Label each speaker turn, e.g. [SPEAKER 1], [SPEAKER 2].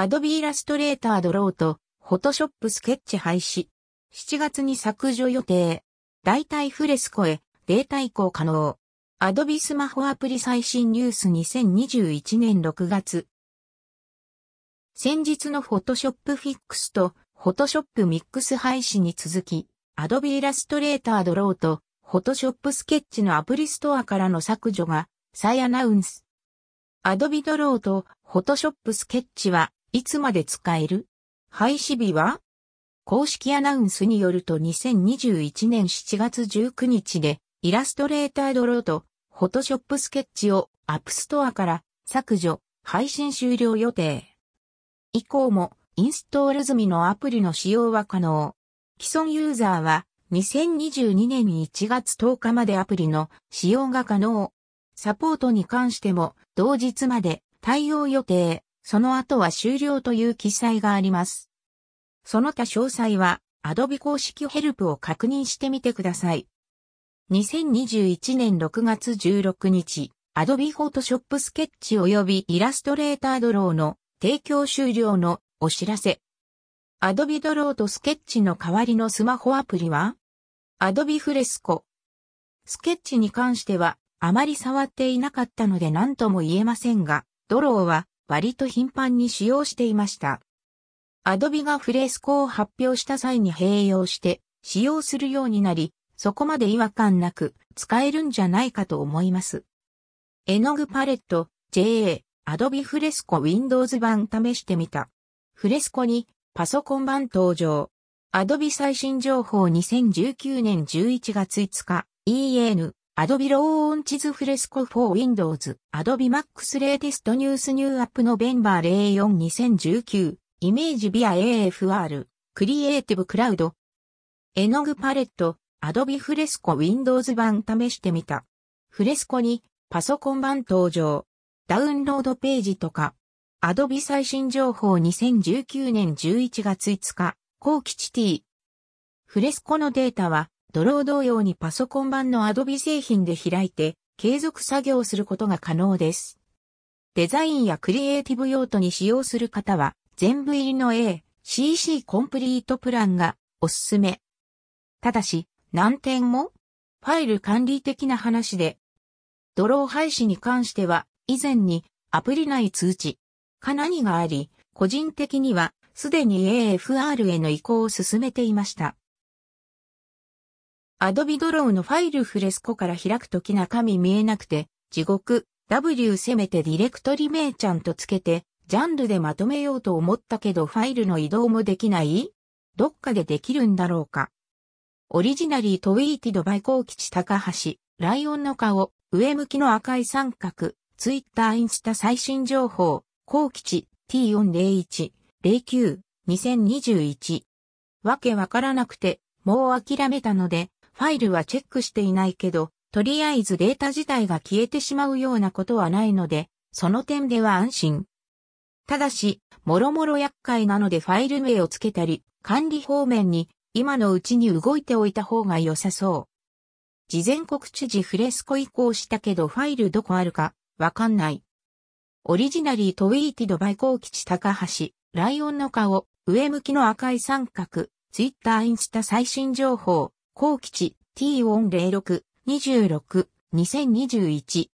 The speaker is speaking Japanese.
[SPEAKER 1] アドビーイラストレータードローと、フォトショップスケッチ廃止。7月に削除予定。代替フレスコへ、データ移行可能。アドビスマホアプリ最新ニュース2021年6月。先日のフォトショップフィックスと、フォトショップミックス廃止に続き、アドビーイラストレータードローと、フォトショップスケッチのアプリストアからの削除が、再アナウンス。アドビドローと、フォトショップスケッチは、いつまで使える？廃止日は？公式アナウンスによると2021年7月19日でイラストレータードローとフォトショップスケッチをアップストアから削除、配信終了予定。以降もインストール済みのアプリの使用は可能。既存ユーザーは2022年1月10日までアプリの使用が可能。サポートに関しても同日まで対応予定。その後は終了という記載があります。その他詳細は Adobe 公式ヘルプを確認してみてください。2021年6月16日、Adobe Photoshop Sketch 及び Illustrator Draw の提供終了のお知らせ。Adobe Draw と Sketch の代わりのスマホアプリは？Adobe Fresco。スケッチに関してはあまり触っていなかったので何とも言えませんが、ドローは割と頻繁に使用していました。アドビがフレスコを発表した際に併用して使用するようになり、そこまで違和感なく使えるんじゃないかと思います。絵の具パレット JA アドビフレスコ Windows 版試してみた。フレスコにパソコン版登場。アドビ最新情報2019年11月5日 EN Adobe Launches Fresco for Windows Adobe Max Latest News New App November 04 2019イメージビア AFR、クリエイティブクラウド、絵の具パレット、アドビフレスコ Windows 版試してみた。フレスコにパソコン版登場。ダウンロードページとか。アドビ最新情報2019年11月5日、後期チ T。フレスコのデータは、ドロー同様にパソコン版のアドビ製品で開いて、継続作業することが可能です。デザインやクリエイティブ用途に使用する方は、全部入りの A、CC コンプリートプランがおすすめ。ただし、難点も？ファイル管理的な話で、ドロー廃止に関しては、以前にアプリ内通知、か何があり、個人的にはすでに AFR への移行を進めていました。Adobe ドローのファイルフレスコから開くとき中身見えなくて、地獄、W せめてディレクトリ名ちゃんとつけて、ジャンルでまとめようと思ったけどファイルの移動もできない？どっかでできるんだろうか？オリジナリートウィーティドバイコー吉高橋、ライオンの顔、上向きの赤い三角、ツイッターインスタ最新情報、高吉 T401、09、2021。わけわからなくて、もう諦めたので、ファイルはチェックしていないけど、とりあえずデータ自体が消えてしまうようなことはないので、その点では安心。ただし、もろもろ厄介なのでファイル名をつけたり、管理方面に今のうちに動いておいた方が良さそう。事前告知時フレスコ移行したけどファイルどこあるかわかんない。オリジナリートウィーティドバイコー吉高橋、ライオンの顔、上向きの赤い三角、ツイッターインスタ最新情報、コー吉 T406、26、2021